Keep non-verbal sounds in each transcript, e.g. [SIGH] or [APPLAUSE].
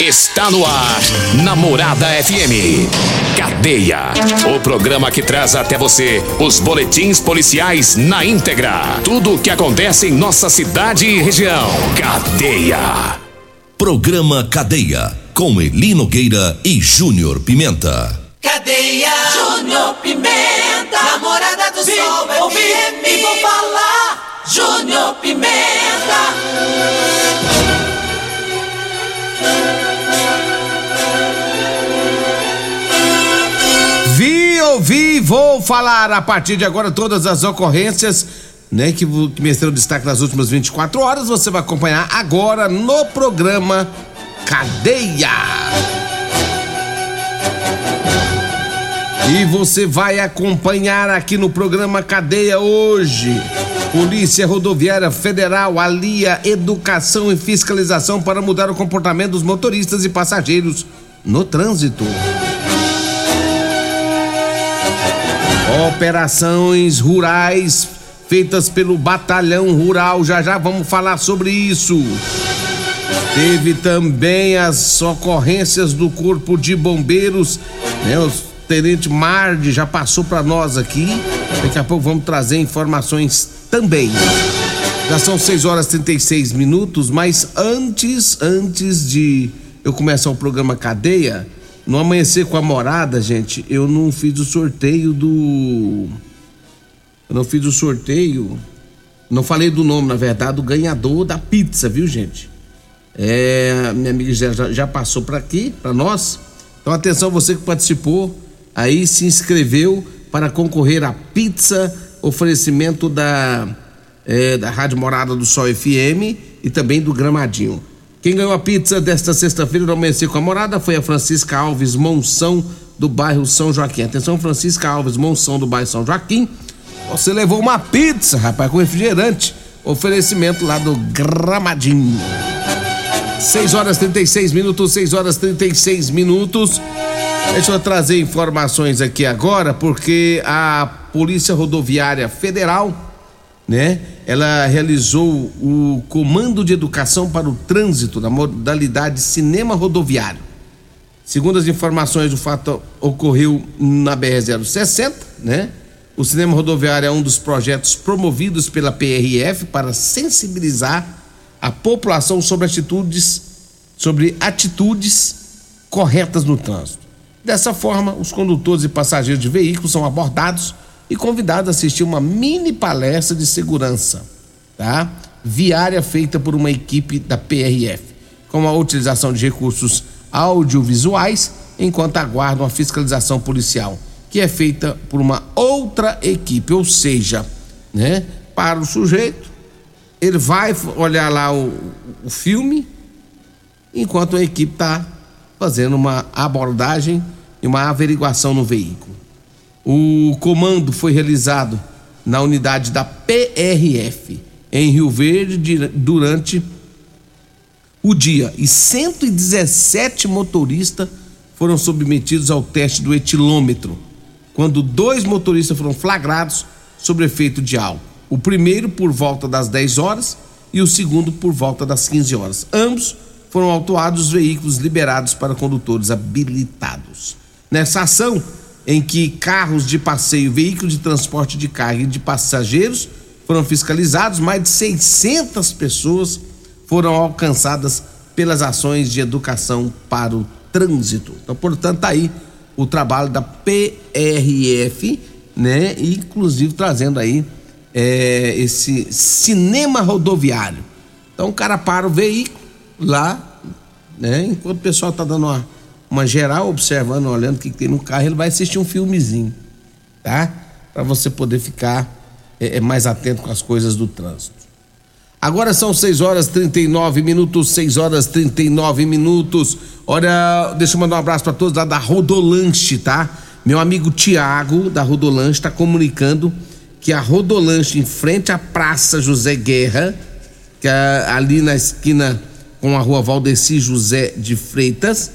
Está no ar, Namorada FM. Cadeia. O programa que traz até você os boletins policiais na íntegra. Tudo o que acontece em nossa cidade e região. Cadeia. Programa Cadeia. Com Elino Gueira e Júnior Pimenta. Cadeia. Júnior Pimenta. Namorada do Vim, Sol ouvi FM. e vou falar. Júnior Pimenta. Ouvi, vou falar a partir de agora todas as ocorrências, né, que, que mereceram destaque nas últimas 24 horas. Você vai acompanhar agora no programa Cadeia. E você vai acompanhar aqui no programa Cadeia hoje. Polícia Rodoviária Federal alia educação e fiscalização para mudar o comportamento dos motoristas e passageiros no trânsito. Operações rurais feitas pelo Batalhão Rural. Já já vamos falar sobre isso. Teve também as ocorrências do Corpo de Bombeiros, né? O Tenente Mardi já passou para nós aqui. Daqui a pouco vamos trazer informações também. Já são 6 horas e 36 minutos, mas antes, antes de eu começar o programa Cadeia, no Amanhecer com a Morada, gente, eu não fiz o sorteio do. Eu não fiz o sorteio. Não falei do nome, na verdade, do ganhador da pizza, viu, gente? É, minha amiga já, já- passou para aqui, para nós. Então, atenção, você que participou, aí se inscreveu para concorrer à pizza, oferecimento da, é, da Rádio Morada do Sol FM e também do Gramadinho. Quem ganhou a pizza desta sexta-feira no Amanhecer com a Morada foi a Francisca Alves Monção, do bairro São Joaquim. Atenção, Francisca Alves Monção, do bairro São Joaquim. Você levou uma pizza, rapaz, com refrigerante. Oferecimento lá do Gramadinho. 6 horas 36 minutos, 6 horas 36 minutos. Deixa eu trazer informações aqui agora, porque a Polícia Rodoviária Federal, né, ela realizou o Comando de Educação para o Trânsito na modalidade Cinema Rodoviário. Segundo as informações, o fato ocorreu na BR-060, né? O cinema rodoviário é um dos projetos promovidos pela PRF para sensibilizar a população sobre atitudes, sobre atitudes corretas no trânsito. Dessa forma, os condutores e passageiros de veículos são abordados e convidados a assistir uma mini palestra de segurança, tá? Viária feita por uma equipe da PRF, com a utilização de recursos audiovisuais, enquanto aguardam a fiscalização policial, que é feita por uma outra equipe, ou seja, né, para o sujeito, ele vai olhar lá o, o filme, enquanto a equipe está fazendo uma abordagem e uma averiguação no veículo. O comando foi realizado na unidade da PRF em Rio Verde durante o dia e 117 motoristas foram submetidos ao teste do etilômetro, quando dois motoristas foram flagrados sob efeito de álcool. O primeiro por volta das 10 horas e o segundo por volta das 15 horas. Ambos foram autuados os veículos liberados para condutores habilitados. Nessa ação, em que carros de passeio, veículos de transporte de carga e de passageiros foram fiscalizados, mais de 600 pessoas foram alcançadas pelas ações de educação para o trânsito. Então, portanto, tá aí o trabalho da PRF, né? Inclusive trazendo aí é, esse cinema rodoviário. Então, o cara para o veículo lá, né? Enquanto o pessoal tá dando uma, uma geral observando, olhando o que tem no carro, ele vai assistir um filmezinho, tá? Para você poder ficar é, é, mais atento com as coisas do trânsito. Agora são 6 horas 39 minutos, 6 horas 39 minutos. Olha, deixa eu mandar um abraço para todos lá da Rodolanche, tá? Meu amigo Tiago da Rodolanche está comunicando que a Rodolanche em frente à Praça José Guerra, que é ali na esquina com a rua Valdeci José de Freitas,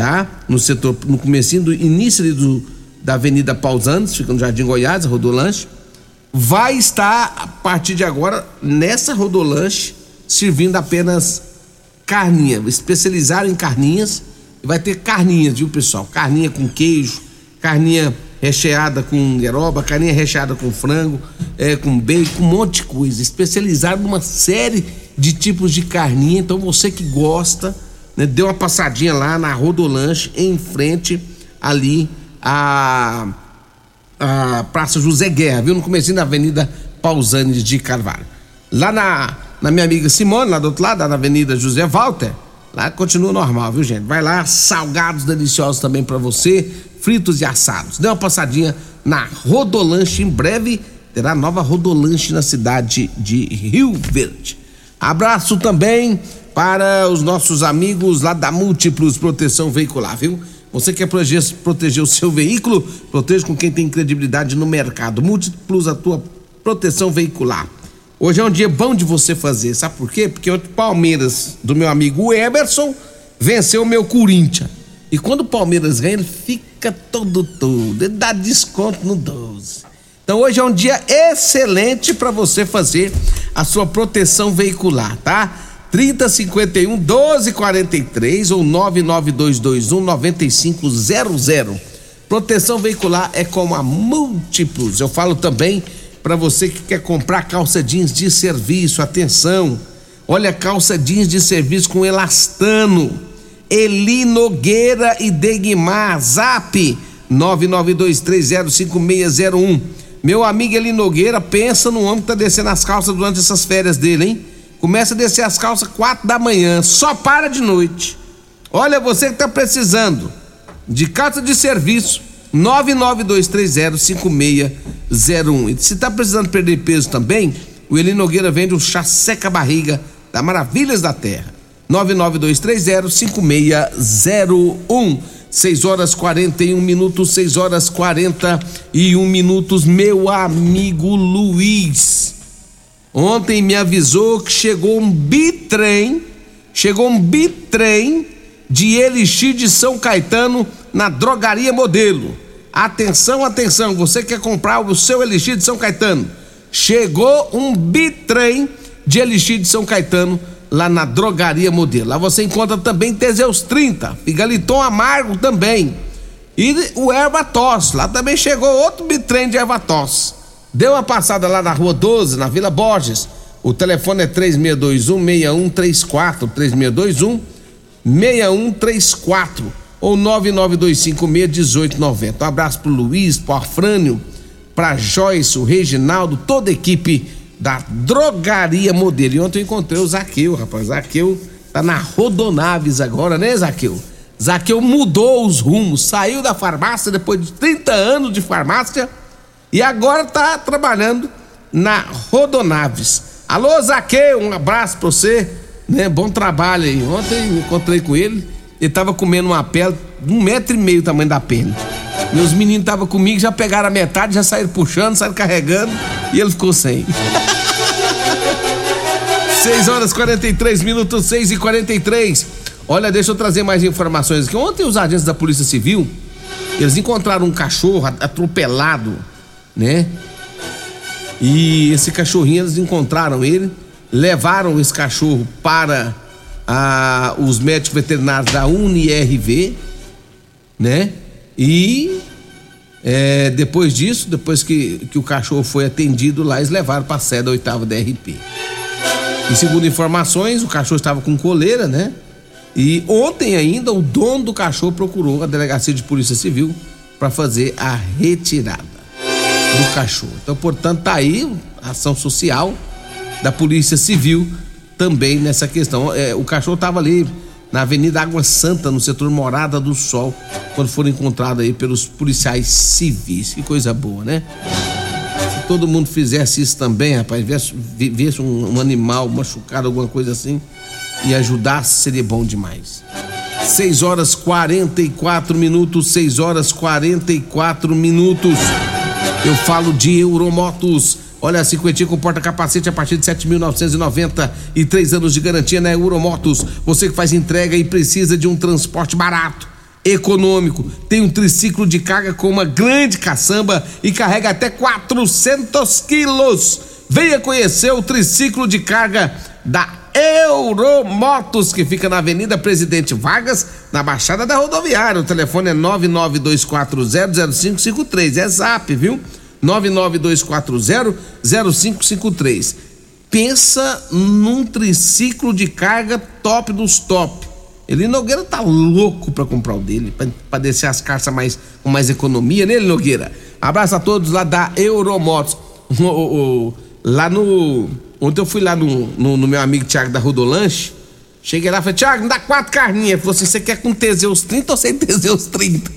tá? No setor, no comecinho do início do, da Avenida Pausantes, fica no Jardim Goiás, Rodolanche, vai estar a partir de agora nessa Rodolanche servindo apenas carninha, especializaram em carninhas, vai ter carninhas, viu, pessoal? Carninha com queijo, carninha recheada com gueroba, carninha recheada com frango, é, com bacon, um monte de coisa. Especializado numa série de tipos de carninha. Então você que gosta, né, dê uma passadinha lá na Rodolanche, em frente ali a, a Praça José Guerra, viu? No começo da Avenida Pausanes de Carvalho. Lá na, na minha amiga Simone, lá do outro lado, na Avenida José Walter, lá continua normal, viu, gente? Vai lá, salgados deliciosos também para você fritos e assados. Dê uma passadinha na Rodolanche, em breve terá nova Rodolanche na cidade de Rio Verde. Abraço também para os nossos amigos lá da Múltiplos Proteção Veicular, viu? Você quer proteger, proteger o seu veículo? Proteja com quem tem credibilidade no mercado. Múltiplos, a tua proteção veicular. Hoje é um dia bom de você fazer, sabe por quê? Porque o Palmeiras, do meu amigo Emerson, venceu o meu Corinthians. E quando o Palmeiras ganha, ele fica todo todo. Ele dá desconto no 12. Então hoje é um dia excelente para você fazer a sua proteção veicular, tá? 3051 1243 ou 99221 9500. Proteção veicular é com a Múltiplos. Eu falo também para você que quer comprar calça jeans de serviço. Atenção! Olha, calça jeans de serviço com elastano Eli Nogueira e Degmar, zap 992305601. Meu amigo Eli Nogueira, pensa no homem que tá descendo as calças durante essas férias dele, hein? Começa a descer as calças quatro da manhã, só para de noite. Olha, você que tá precisando de calça de serviço, 992305601. E se tá precisando perder peso também, o Eli Nogueira vende o chá seca barriga da Maravilhas da Terra. 992305601. 6 horas 41 minutos, 6 horas 41 minutos, meu amigo Luiz. Ontem me avisou que chegou um bitrem, chegou um bitrem de Elixir de São Caetano na drogaria modelo. Atenção, atenção, você quer comprar o seu Elixir de São Caetano? Chegou um bitrem de Elixir de São Caetano lá na Drogaria Modelo. Lá você encontra também Teseus 30, Figaliton Amargo também. E o Erva lá também chegou outro bitrem de Erva. Deu uma passada lá na Rua 12, na Vila Borges. O telefone é 3621 6134, 3621 6134 ou 99256 1890. Um abraço pro Luiz, pro Afrânio, pra Joyce, o Reginaldo, toda a equipe da Drogaria Modelo. E ontem eu encontrei o Zaqueu, rapaz. Zaqueu tá na Rodonaves agora, né, Zaqueu? Zaqueu mudou os rumos, saiu da farmácia depois de 30 anos de farmácia e agora tá trabalhando na Rodonaves. Alô, Zaqueu, um abraço pra você, né? Bom trabalho aí. Ontem encontrei com ele, ele tava comendo uma pele de um metro e meio o tamanho da pele. Meus meninos estavam comigo, já pegaram a metade, já saíram puxando, saíram carregando e ele ficou sem. [LAUGHS] 6 horas 43 minutos, 6 e 43. Olha, deixa eu trazer mais informações aqui. Ontem os agentes da Polícia Civil, eles encontraram um cachorro atropelado, né? E esse cachorrinho, eles encontraram ele, levaram esse cachorro para a, os médicos veterinários da UniRV, né? E é, depois disso, depois que, que o cachorro foi atendido lá, eles levaram para a sede da oitava DRP. E segundo informações, o cachorro estava com coleira, né? E ontem ainda o dono do cachorro procurou a delegacia de polícia civil para fazer a retirada do cachorro. Então, portanto, tá aí ação social da polícia civil também nessa questão. É, o cachorro estava ali na Avenida Água Santa, no setor Morada do Sol, quando foram encontrados aí pelos policiais civis. Que coisa boa, né? Se todo mundo fizesse isso também, rapaz, viesse, viesse um, um animal machucado, alguma coisa assim, e ajudasse, seria bom demais. 6 horas 44 minutos, 6 horas 44 minutos. Eu falo de Euromotos. Olha, cinquentinha com porta-capacete a partir de 7.990 e três anos de garantia na Euromotos. Você que faz entrega e precisa de um transporte barato, econômico, tem um triciclo de carga com uma grande caçamba e carrega até 400 quilos. Venha conhecer o triciclo de carga da Euromotos, que fica na Avenida Presidente Vargas, na Baixada da Rodoviária. O telefone é 992400553. É zap, viu? 992400553. Pensa num triciclo de carga top dos top. Ele Nogueira tá louco para comprar o dele, para descer as carças mais, com mais economia, né, Nogueira? Abraço a todos lá da Euromotos. [LAUGHS] Lá no. Ontem eu fui lá no, no, no meu amigo Thiago da Rodolanche. Cheguei lá e falei, Thiago, me dá quatro carninhas. Ele falou assim: você quer com Teseus 30 ou sem Teseus 30?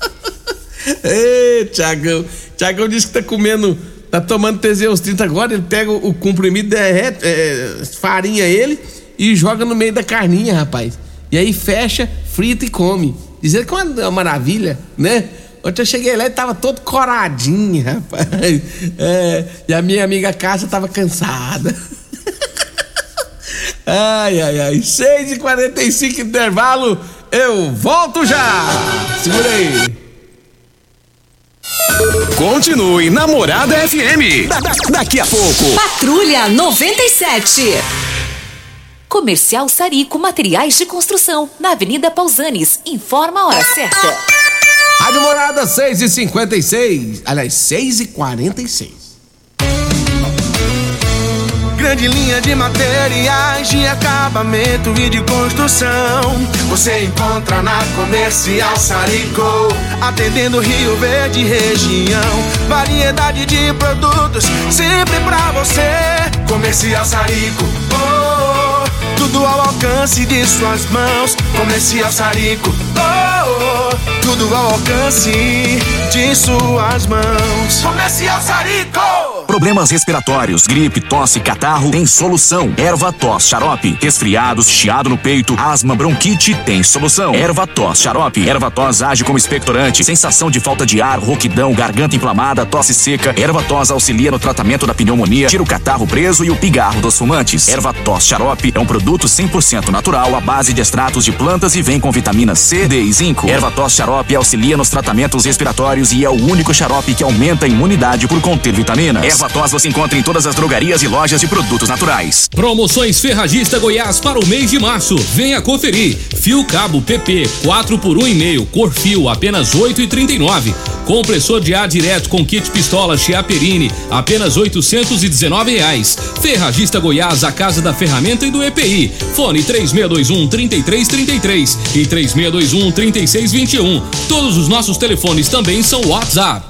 [LAUGHS] Ei, Thiagão. Thiagão disse que tá comendo, tá tomando Teseus 30 agora. Ele pega o, o comprimido, derrete, é, farinha ele e joga no meio da carninha, rapaz. E aí fecha, frita e come. Dizendo que é uma maravilha, né? Ontem eu cheguei lá e tava todo coradinho, rapaz. É, e a minha amiga Cássia tava cansada. [LAUGHS] Ai, ai, ai. 6h45 intervalo. Eu volto já. Segura aí. Continue Namorada FM. Da, da, daqui a pouco. Patrulha 97. Comercial Sarico Materiais de Construção, na Avenida Pausanes. Informa a hora certa. Rádio Morada 6 e 56 Aliás, 6 e 46 Grande linha de materiais de acabamento e de construção. Você encontra na Comercial Sarico, atendendo Rio Verde região. Variedade de produtos sempre pra você. Comercial Sarico, oh, tudo ao alcance de suas mãos. Comercial Sarico, oh, tudo ao alcance de suas mãos. Comercial Sarico. Problemas respiratórios, gripe, tosse, catarro, tem solução. Erva tos, xarope. Resfriados, chiado no peito, asma, bronquite, tem solução. Erva tos, xarope. Erva tos age como expectorante. Sensação de falta de ar, rouquidão, garganta inflamada, tosse seca. Erva tos auxilia no tratamento da pneumonia, tira o catarro preso e o pigarro dos fumantes. Erva tos, xarope é um produto 100% natural à base de extratos de plantas e vem com vitamina C, D e zinco. Erva tos, xarope auxilia nos tratamentos respiratórios e é o único xarope que aumenta a imunidade por conter vitaminas. Erva tos você encontra em todas as drogarias e lojas de produtos naturais. Promoções Ferragista Goiás para o mês de março. Venha conferir. Fio cabo PP 4 por 1,5, cor fio apenas 8,39. Compressor de ar direto com kit pistola Chiaperini, apenas 819 reais. Ferragista Goiás, a casa da ferramenta e do EPI. Fone 3621 3333 e 3621 3621. Todos os nossos telefones também são WhatsApp.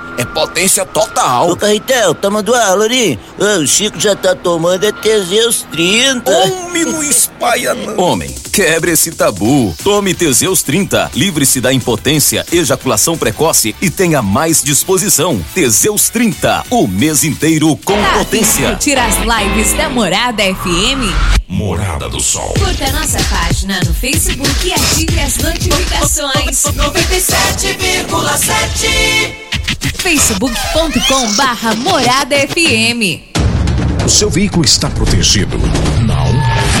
é potência total. Ô, Carretel, tá mandando aula ali? O Chico já tá tomando é Teseus 30. Homem, não espalha não. Homem, quebre esse tabu. Tome Teseus 30. Livre-se da impotência, ejaculação precoce e tenha mais disposição. Teseus 30. O mês inteiro com Tá potência. Tira as lives da Morada FM. Morada do Sol. Curta nossa página no Facebook e ative as notificações. 97,7 facebook.com barra Morada FM. O seu veículo está protegido? Não?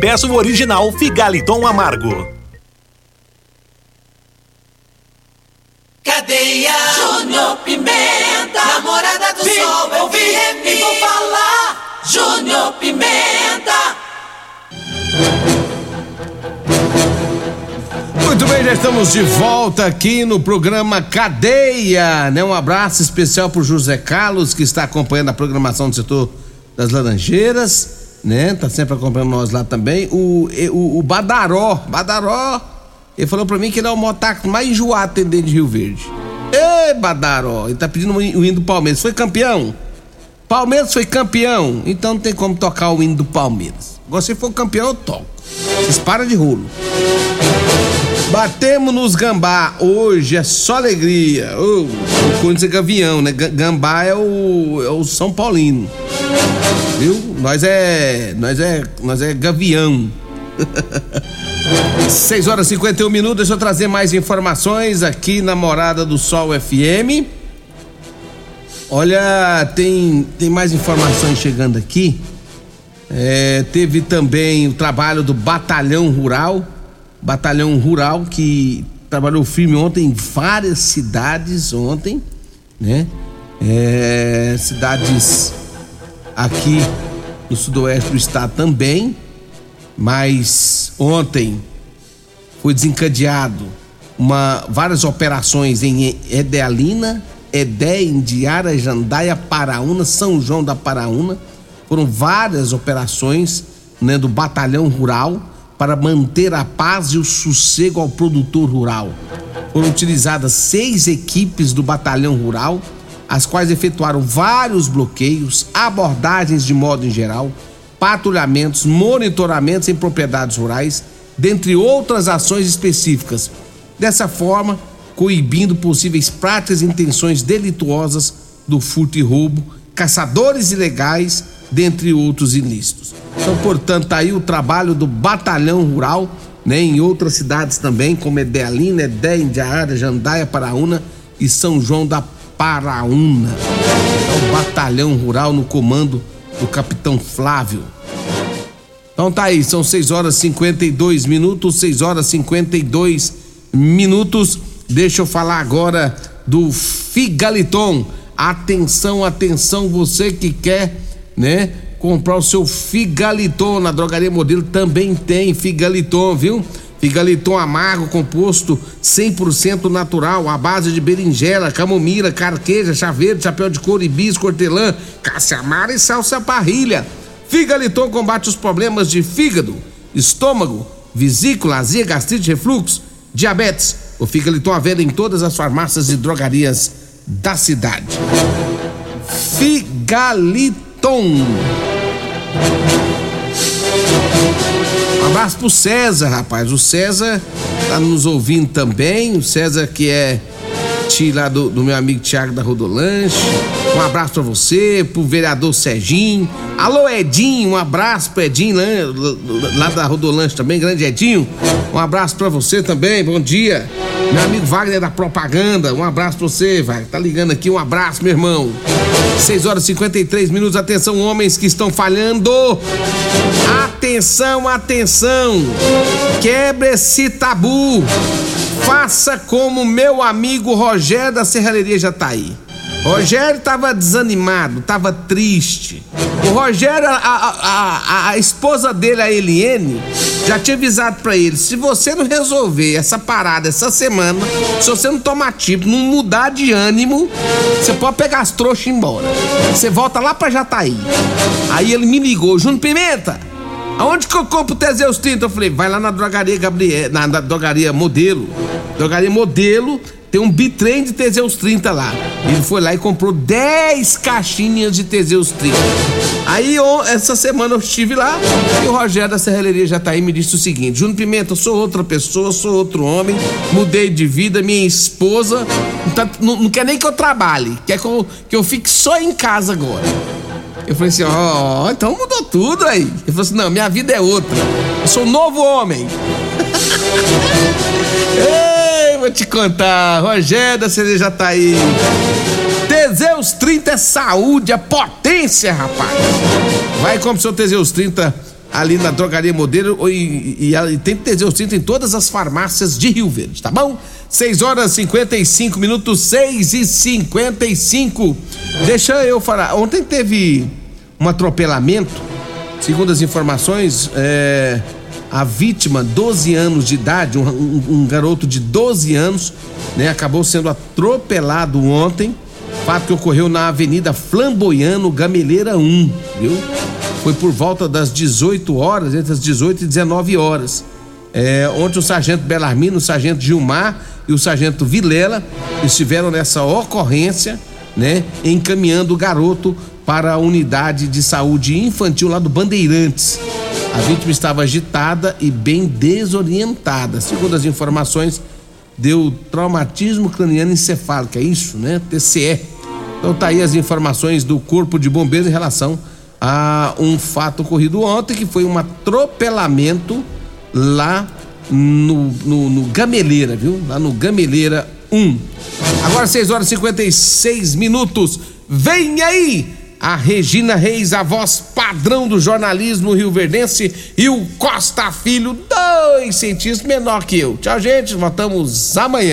peça o original Figaliton Amargo. Cadeia Júnior Pimenta, namorada do Vim, sol, eu vim e vou falar. Júnior Pimenta. Muito bem, já estamos de volta aqui no programa Cadeia, né? Um abraço especial pro José Carlos que está acompanhando a programação do setor das Laranjeiras né? Tá sempre acompanhando nós lá também. O, o, o Badaró, Badaró, ele falou pra mim que ele é o motaco mais enjoado atendente de Rio Verde. Ê, Badaró, ele tá pedindo o hino do Palmeiras. Foi campeão? Palmeiras foi campeão, então não tem como tocar o hino do Palmeiras. Se for campeão, eu toco. Vocês param de rolo. Batemos nos gambá. Hoje é só alegria. Oh, o gavião, né? Gambá é o, é o São Paulino. Viu? Nós é. Nós é. Nós é gavião. [LAUGHS] 6 horas e 51 minutos. Deixa eu trazer mais informações aqui na Morada do Sol FM. Olha, tem, tem mais informações chegando aqui. É, teve também o trabalho do Batalhão Rural batalhão rural que trabalhou firme ontem em várias cidades ontem, né? É, cidades aqui no sudoeste do estado também, mas ontem foi desencadeado uma, várias operações em Edealina, Edé, Indiara, Jandaia, Paraúna, São João da Paraúna. Foram várias operações né, do batalhão rural para manter a paz e o sossego ao produtor rural. Foram utilizadas seis equipes do batalhão rural, as quais efetuaram vários bloqueios, abordagens de modo em geral, patrulhamentos, monitoramentos em propriedades rurais, dentre outras ações específicas. Dessa forma, coibindo possíveis práticas e intenções delituosas do furto e roubo, caçadores ilegais, dentre outros ilícitos. Então, portanto, aí o trabalho do Batalhão Rural, né, em outras cidades também, como Edealina, Edé, Indiara, Jandaia, Paraúna e São João da Paraúna. É o Batalhão Rural no comando do capitão Flávio. Então tá aí, são 6 horas e 52 minutos, 6 horas e 52 minutos. Deixa eu falar agora do Figaliton. Atenção, atenção, você que quer, né? comprar o seu Figaliton na Drogaria Modelo também tem Figaliton, viu? Figaliton amargo, composto 100% natural, à base de berinjela, camomila, carqueja, chá verde, chapéu de couro, hibisco, hortelã, caça-amara e salsa parrilha. Figaliton combate os problemas de fígado, estômago, vesícula, azia, gastrite, refluxo, diabetes. O Figaliton à venda em todas as farmácias e drogarias da cidade. Figaliton. Abraço pro César, rapaz. O César tá nos ouvindo também. O César que é Pati lá do, do meu amigo Tiago da Rodolanche. Um abraço pra você, pro vereador Serginho. Alô, Edinho, um abraço pro Edinho lá, lá da Rodolanche também, grande Edinho. Um abraço pra você também, bom dia. Meu amigo Wagner da Propaganda, um abraço pra você, Wagner. Tá ligando aqui, um abraço, meu irmão. 6 horas e 53 minutos, atenção, homens que estão falhando. Atenção, atenção. Quebre esse tabu. Faça como meu amigo Rogério da Serralheria Jataí. Rogério tava desanimado, tava triste. O Rogério, a, a, a, a esposa dele, a Eliene, já tinha avisado pra ele: se você não resolver essa parada essa semana, se você não tomar tipo, não mudar de ânimo, você pode pegar as trouxas e ir embora. Você volta lá pra Jataí. Aí ele me ligou: Júnior Pimenta, aonde que eu compro o Teseus 30? Eu falei: vai lá na drogaria Gabriel, na, na drogaria Modelo. Drogaria Modelo tem um bitrem de Teseus 30 lá. Ele foi lá e comprou 10 caixinhas de Teseus 30. Aí essa semana eu estive lá e o Rogério da Serralheria já tá aí me disse o seguinte: Júnior Pimenta, eu sou outra pessoa, sou outro homem, mudei de vida, minha esposa não, tá, não, não quer nem que eu trabalhe, quer que eu, que eu fique só em casa agora. Eu falei assim, ó, oh, então mudou tudo aí. Ele falou assim, não, minha vida é outra. Eu sou um novo homem. [LAUGHS] Vou te contar, Rogério da CDJ tá aí. Teseus 30 é saúde, é potência, rapaz. Vai comprar seu Teseus 30 ali na drogaria modelo e, e, e, tem Teseus 30 em todas as farmácias de Rio Verde, tá bom? 6 horas 55 minutos, 6 e 55. Deixa eu falar. Ontem teve um atropelamento, segundo as informações, é, a vítima, 12 anos de idade, um, um, garoto de 12 anos, né, acabou sendo atropelado ontem. Fato que ocorreu na Avenida Flamboiano, Gameleira 1, viu? Foi por volta das 18 horas, entre as 18 e 19 horas. É, onde o sargento Belarmino, o sargento Gilmar e o sargento Vilela estiveram nessa ocorrência, né, encaminhando o garoto para a unidade de saúde infantil lá do Bandeirantes. A vítima estava agitada e bem desorientada. Segundo as informações, deu traumatismo craniano encefálico, é isso, né? TCE. Então tá aí as informações do Corpo de Bombeiros em relação a um fato ocorrido ontem, que foi um atropelamento lá no, no, no Gameleira, viu? Lá no Gameleira 1. Agora 6 horas e 56 minutos. Vem aí! A Regina Reis, a voz padrão do jornalismo rio-verdense, e o Costa Filho, dois centímetros menor que eu. Tchau, gente, voltamos amanhã.